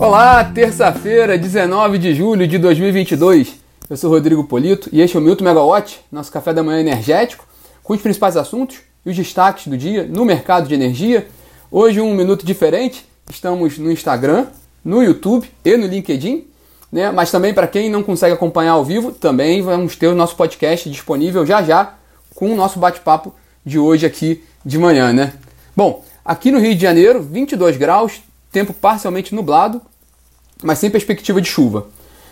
Olá, terça-feira, 19 de julho de 2022. Eu sou Rodrigo Polito e este é o Milton Megawatt, nosso café da manhã energético, com os principais assuntos e os destaques do dia no mercado de energia. Hoje um minuto diferente, estamos no Instagram, no YouTube e no LinkedIn, né? Mas também para quem não consegue acompanhar ao vivo, também vamos ter o nosso podcast disponível já já com o nosso bate-papo de hoje aqui de manhã, né? Bom, aqui no Rio de Janeiro, 22 graus, tempo parcialmente nublado, mas sem perspectiva de chuva.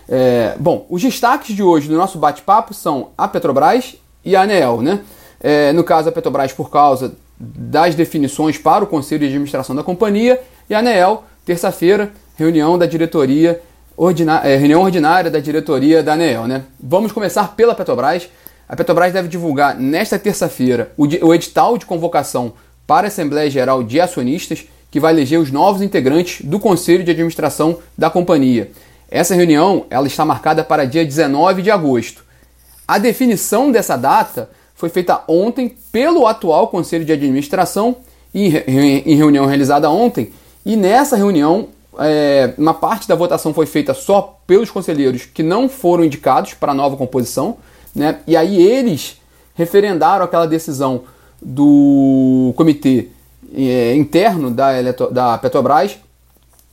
É, bom, os destaques de hoje do nosso bate-papo são a Petrobras e a ANEEL, né? É, no caso, a Petrobras por causa das definições para o Conselho de Administração da companhia e a ANEEL, terça-feira, reunião da diretoria, ordina é, reunião ordinária da diretoria da ANEEL, né? Vamos começar pela Petrobras. A Petrobras deve divulgar nesta terça-feira o, o edital de convocação para a Assembleia Geral de Acionistas que vai eleger os novos integrantes do Conselho de Administração da companhia. Essa reunião ela está marcada para dia 19 de agosto. A definição dessa data foi feita ontem pelo atual Conselho de Administração, em reunião realizada ontem, e nessa reunião é, uma parte da votação foi feita só pelos conselheiros que não foram indicados para a nova composição, né? e aí eles referendaram aquela decisão do comitê é, interno da, da Petrobras,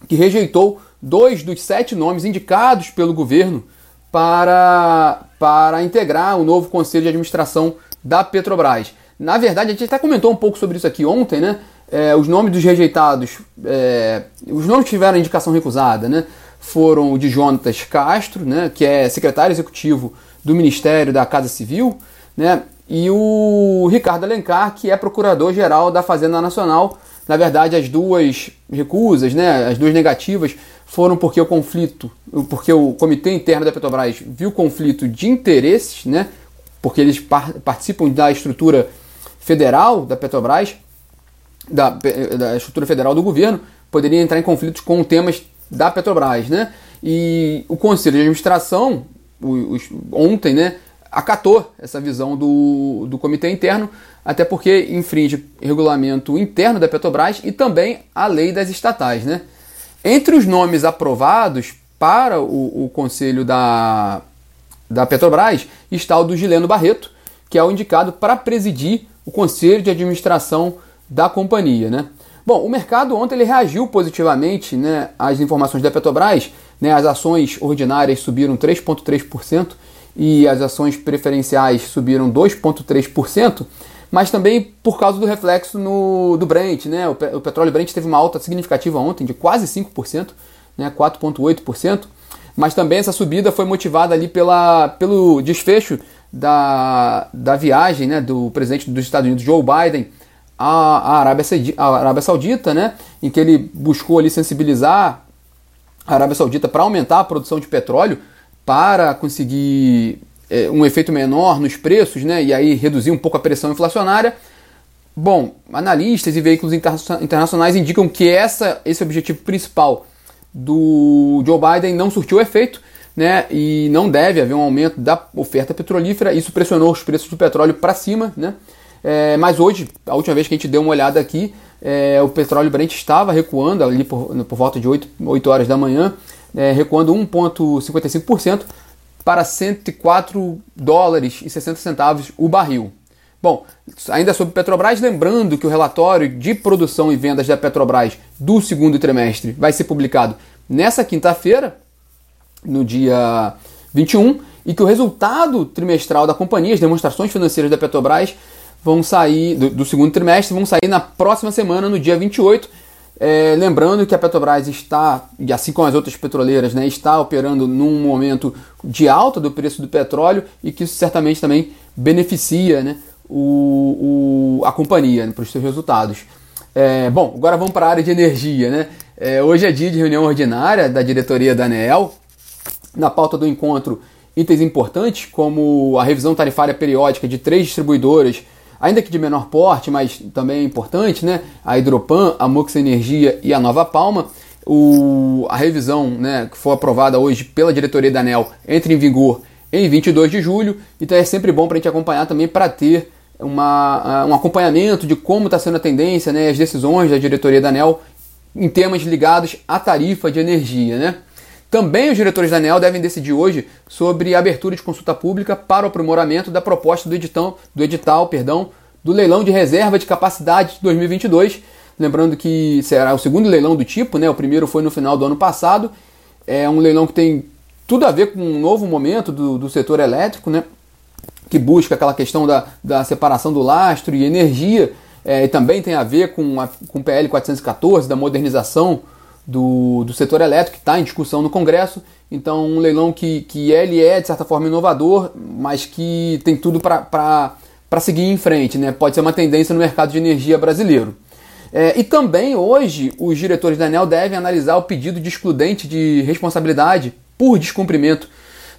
que rejeitou dois dos sete nomes indicados pelo governo para, para integrar o novo conselho de administração da Petrobras. Na verdade, a gente até comentou um pouco sobre isso aqui ontem, né? É, os nomes dos rejeitados, é, os nomes que tiveram indicação recusada, né? Foram o de Jonatas Castro, né? Que é secretário executivo do Ministério da Casa Civil, né? E o Ricardo Alencar, que é procurador-geral da Fazenda Nacional. Na verdade, as duas recusas, né, as duas negativas, foram porque o conflito, porque o comitê interno da Petrobras viu conflito de interesses, né, porque eles par participam da estrutura federal da Petrobras, da, da estrutura federal do governo, poderia entrar em conflitos com temas da Petrobras, né? E o Conselho de Administração, ontem, né, acatou essa visão do, do comitê interno, até porque infringe regulamento interno da Petrobras e também a lei das estatais. Né? Entre os nomes aprovados para o, o conselho da, da Petrobras está o do Gileno Barreto, que é o indicado para presidir o conselho de administração da companhia. Né? Bom, o mercado ontem ele reagiu positivamente né, às informações da Petrobras. Né, as ações ordinárias subiram 3,3% e as ações preferenciais subiram 2,3%, mas também por causa do reflexo no, do Brent. Né? O, o petróleo Brent teve uma alta significativa ontem de quase 5%, né? 4,8%, mas também essa subida foi motivada ali pela, pelo desfecho da, da viagem né, do presidente dos Estados Unidos, Joe Biden, à, Arábia, à Arábia Saudita, né, em que ele buscou ali sensibilizar a Arábia Saudita para aumentar a produção de petróleo para conseguir é, um efeito menor nos preços, né, e aí reduzir um pouco a pressão inflacionária. Bom, analistas e veículos internacionais indicam que essa, esse objetivo principal do Joe Biden não surtiu efeito, né, e não deve haver um aumento da oferta petrolífera. Isso pressionou os preços do petróleo para cima, né? É, mas hoje, a última vez que a gente deu uma olhada aqui, é, o petróleo Brent estava recuando ali por, por volta de 8, 8 horas da manhã, é, recuando 1,55% para 104 dólares e 60 centavos o barril. Bom, ainda sobre Petrobras, lembrando que o relatório de produção e vendas da Petrobras do segundo trimestre vai ser publicado nessa quinta-feira, no dia 21, e que o resultado trimestral da companhia, as demonstrações financeiras da Petrobras, vão sair do, do segundo trimestre, vão sair na próxima semana, no dia 28, é, lembrando que a Petrobras está, assim como as outras petroleiras, né, está operando num momento de alta do preço do petróleo e que isso certamente também beneficia né, o, o a companhia né, para os seus resultados. É, bom, agora vamos para a área de energia. Né? É, hoje é dia de reunião ordinária da diretoria da ANEEL. Na pauta do encontro, itens importantes como a revisão tarifária periódica de três distribuidoras ainda que de menor porte, mas também é importante, né? A Hidropan, a Mox Energia e a Nova Palma. O, a revisão né, que foi aprovada hoje pela diretoria da ANEL entra em vigor em 22 de julho, então é sempre bom para a gente acompanhar também para ter uma, um acompanhamento de como está sendo a tendência, né, as decisões da diretoria da ANEL em temas ligados à tarifa de energia. Né? Também os diretores da ANEL devem decidir hoje sobre a abertura de consulta pública para o aprimoramento da proposta do, editão, do edital perdão, do leilão de reserva de capacidade de 2022. Lembrando que será o segundo leilão do tipo, né? o primeiro foi no final do ano passado. É um leilão que tem tudo a ver com um novo momento do, do setor elétrico, né? que busca aquela questão da, da separação do lastro e energia, é, e também tem a ver com, a, com o PL 414, da modernização do, do setor elétrico, que está em discussão no Congresso. Então, um leilão que, que ele é, de certa forma, inovador, mas que tem tudo para seguir em frente, né? pode ser uma tendência no mercado de energia brasileiro. É, e também hoje os diretores da ANEL devem analisar o pedido de excludente de responsabilidade por descumprimento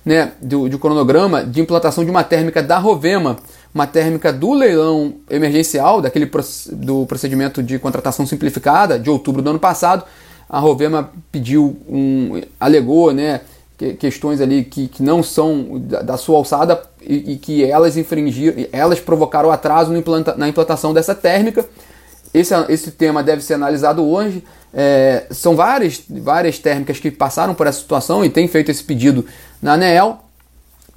né, do, do cronograma de implantação de uma térmica da Rovema, uma térmica do leilão emergencial, daquele do procedimento de contratação simplificada de outubro do ano passado. A Rovema pediu um, alegou, né, questões ali que, que não são da, sua alçada e, e, que elas infringiram, elas provocaram atraso implanta, na implantação dessa térmica. Esse, esse tema deve ser analisado hoje. É, são várias, várias térmicas que passaram por essa situação e têm feito esse pedido na ANEEL.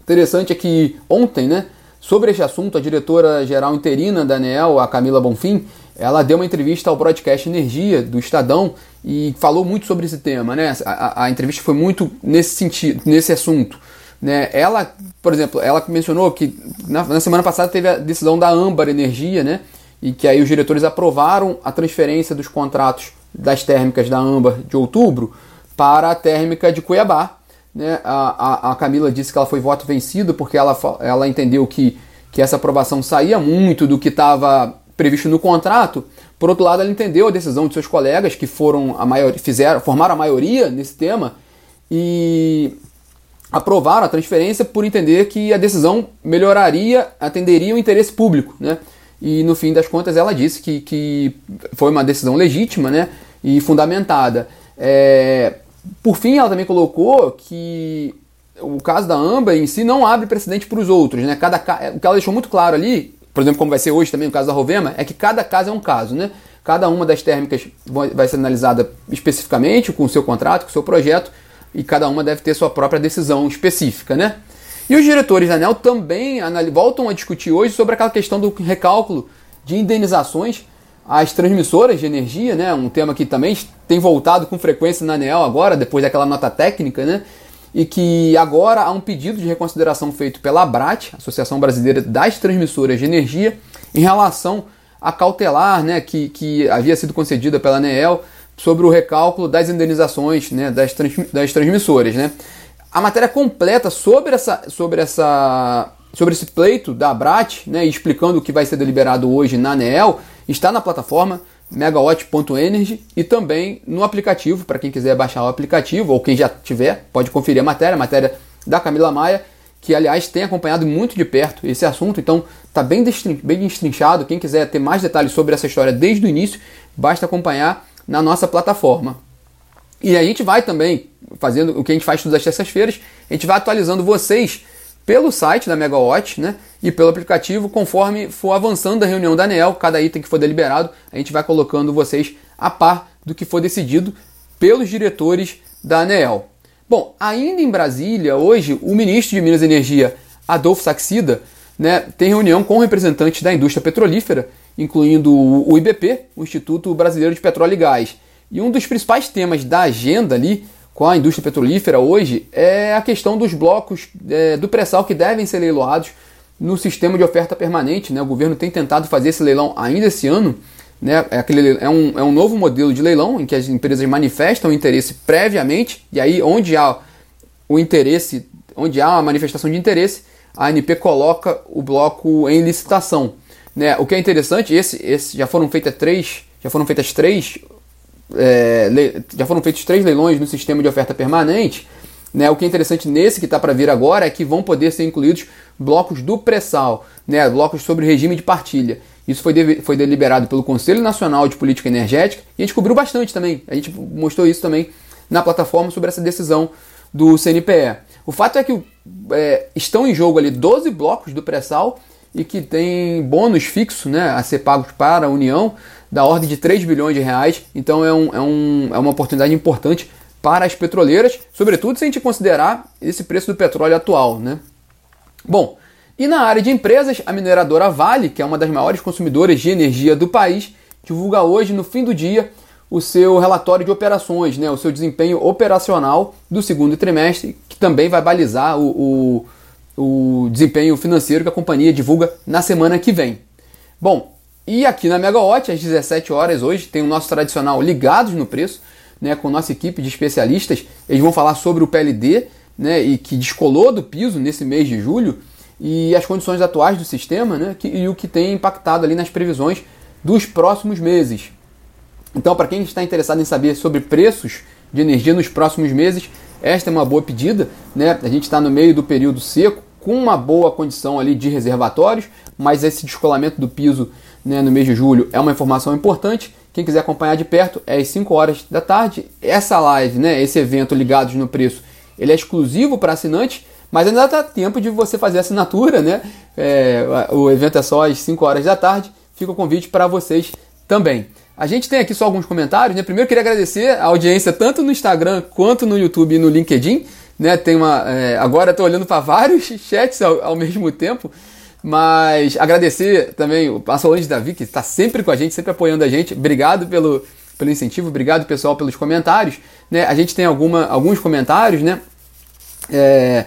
Interessante é que ontem, né, sobre este assunto, a diretora-geral interina da ANEEL, a Camila Bonfim, ela deu uma entrevista ao broadcast Energia do Estadão e falou muito sobre esse tema. Né? A, a entrevista foi muito nesse sentido, nesse assunto. Né? Ela, por exemplo, ela mencionou que na, na semana passada teve a decisão da Âmbar Energia, né? e que aí os diretores aprovaram a transferência dos contratos das térmicas da Âmbar de outubro para a térmica de Cuiabá. Né? A, a, a, Camila disse que ela foi voto vencido porque ela, ela entendeu que, que essa aprovação saía muito do que estava previsto no contrato. Por outro lado, ela entendeu a decisão de seus colegas que foram a maioria, fizeram, formaram a maioria nesse tema e aprovaram a transferência por entender que a decisão melhoraria, atenderia o interesse público, né? e no fim das contas ela disse que, que foi uma decisão legítima né, e fundamentada. É, por fim, ela também colocou que o caso da AMBA em si não abre precedente para os outros. Né? Cada, o que ela deixou muito claro ali, por exemplo, como vai ser hoje também o caso da Rovema, é que cada caso é um caso. Né? Cada uma das térmicas vai ser analisada especificamente com o seu contrato, com o seu projeto, e cada uma deve ter sua própria decisão específica. Né? E os diretores da ANEL também voltam a discutir hoje sobre aquela questão do recálculo de indenizações às transmissoras de energia, né? um tema que também tem voltado com frequência na ANEL agora, depois daquela nota técnica, né? E que agora há um pedido de reconsideração feito pela ABRAT, Associação Brasileira das Transmissoras de Energia, em relação a cautelar né, que, que havia sido concedida pela ANEEL sobre o recálculo das indenizações né, das, trans, das transmissoras. Né? a matéria completa sobre essa sobre essa sobre esse pleito da Abrat, né, explicando o que vai ser deliberado hoje na ANEEL, está na plataforma megawatt.energy e também no aplicativo, para quem quiser baixar o aplicativo ou quem já tiver, pode conferir a matéria, a matéria da Camila Maia, que aliás tem acompanhado muito de perto esse assunto, então está bem, bem destrinchado. Quem quiser ter mais detalhes sobre essa história desde o início, basta acompanhar na nossa plataforma. E a gente vai também fazendo o que a gente faz todas as terças-feiras, a gente vai atualizando vocês pelo site da Megawatt né, e pelo aplicativo, conforme for avançando a reunião da ANEL, cada item que for deliberado, a gente vai colocando vocês a par do que for decidido pelos diretores da ANEL. Bom, ainda em Brasília, hoje, o ministro de Minas e Energia, Adolfo Saxida, né, tem reunião com representantes da indústria petrolífera, incluindo o IBP, o Instituto Brasileiro de Petróleo e Gás. E um dos principais temas da agenda ali com a indústria petrolífera hoje é a questão dos blocos é, do pré-sal que devem ser leiloados no sistema de oferta permanente. Né? O governo tem tentado fazer esse leilão ainda esse ano. Né? É, aquele, é, um, é um novo modelo de leilão em que as empresas manifestam interesse previamente, e aí onde há o interesse, onde há a manifestação de interesse, a ANP coloca o bloco em licitação. Né? O que é interessante, esse, esse já foram feitas três, já foram feitas três é, já foram feitos três leilões no sistema de oferta permanente. Né? O que é interessante nesse que está para vir agora é que vão poder ser incluídos blocos do pré-sal, né? blocos sobre regime de partilha. Isso foi, foi deliberado pelo Conselho Nacional de Política Energética e a gente cobriu bastante também. A gente mostrou isso também na plataforma sobre essa decisão do CNPE. O fato é que é, estão em jogo ali 12 blocos do pré-sal e que tem bônus fixo né, a ser pagos para a União da ordem de 3 bilhões de reais. Então é, um, é, um, é uma oportunidade importante para as petroleiras, sobretudo se a gente considerar esse preço do petróleo atual. Né? Bom, e na área de empresas, a mineradora Vale, que é uma das maiores consumidoras de energia do país, divulga hoje, no fim do dia, o seu relatório de operações, né, o seu desempenho operacional do segundo trimestre, que também vai balizar o, o, o desempenho financeiro que a companhia divulga na semana que vem. Bom, e aqui na Megawatt, às 17 horas hoje, tem o nosso tradicional Ligados no Preço, né, com nossa equipe de especialistas. Eles vão falar sobre o PLD, né, e que descolou do piso nesse mês de julho, e as condições atuais do sistema, né, que, e o que tem impactado ali nas previsões dos próximos meses. Então, para quem está interessado em saber sobre preços de energia nos próximos meses, esta é uma boa pedida. Né? A gente está no meio do período seco, com uma boa condição ali de reservatórios, mas esse descolamento do piso né, no mês de julho é uma informação importante. Quem quiser acompanhar de perto é às 5 horas da tarde. Essa live, né, esse evento ligados no preço, ele é exclusivo para assinantes, mas ainda dá tempo de você fazer assinatura, né? É, o evento é só às 5 horas da tarde. Fica o convite para vocês também. A gente tem aqui só alguns comentários, né? Primeiro queria agradecer a audiência tanto no Instagram quanto no YouTube e no LinkedIn, né? Tem uma, é, agora estou olhando para vários chats ao, ao, mesmo tempo, mas agradecer também a Solange Davi que está sempre com a gente, sempre apoiando a gente. Obrigado pelo, pelo incentivo, obrigado pessoal pelos comentários, né? A gente tem alguma, alguns comentários, né? É,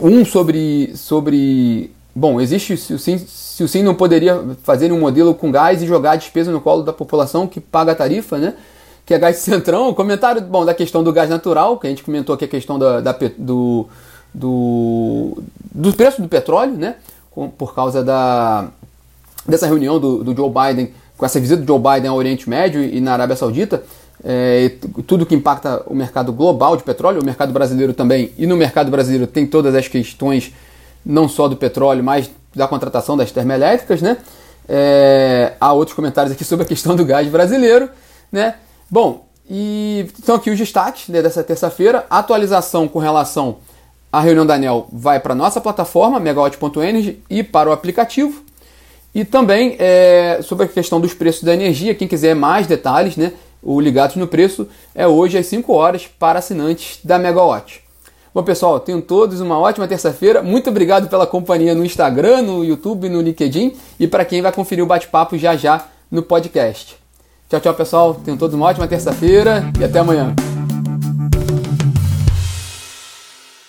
um sobre sobre Bom, existe se o, SIM, se o SIM não poderia fazer um modelo com gás e jogar a despesa no colo da população que paga a tarifa, né? Que é gás centrão. Comentário bom, da questão do gás natural, que a gente comentou aqui a questão da, da do, do, do preço do petróleo, né? Por causa da, dessa reunião do, do Joe Biden, com essa visita do Joe Biden ao Oriente Médio e na Arábia Saudita, é, tudo que impacta o mercado global de petróleo, o mercado brasileiro também, e no mercado brasileiro tem todas as questões não só do petróleo, mas da contratação das termoelétricas, né? É, há outros comentários aqui sobre a questão do gás brasileiro, né? Bom, e então aqui os destaques né, dessa terça-feira. Atualização com relação à reunião da ANEL vai para a nossa plataforma, megawatt.energy, e para o aplicativo. E também é, sobre a questão dos preços da energia, quem quiser mais detalhes, né? O Ligados no Preço é hoje às 5 horas para assinantes da Megawatt. Bom, pessoal, tenham todos uma ótima terça-feira. Muito obrigado pela companhia no Instagram, no YouTube, no LinkedIn e para quem vai conferir o bate-papo já já no podcast. Tchau, tchau, pessoal. Tenham todos uma ótima terça-feira e até amanhã.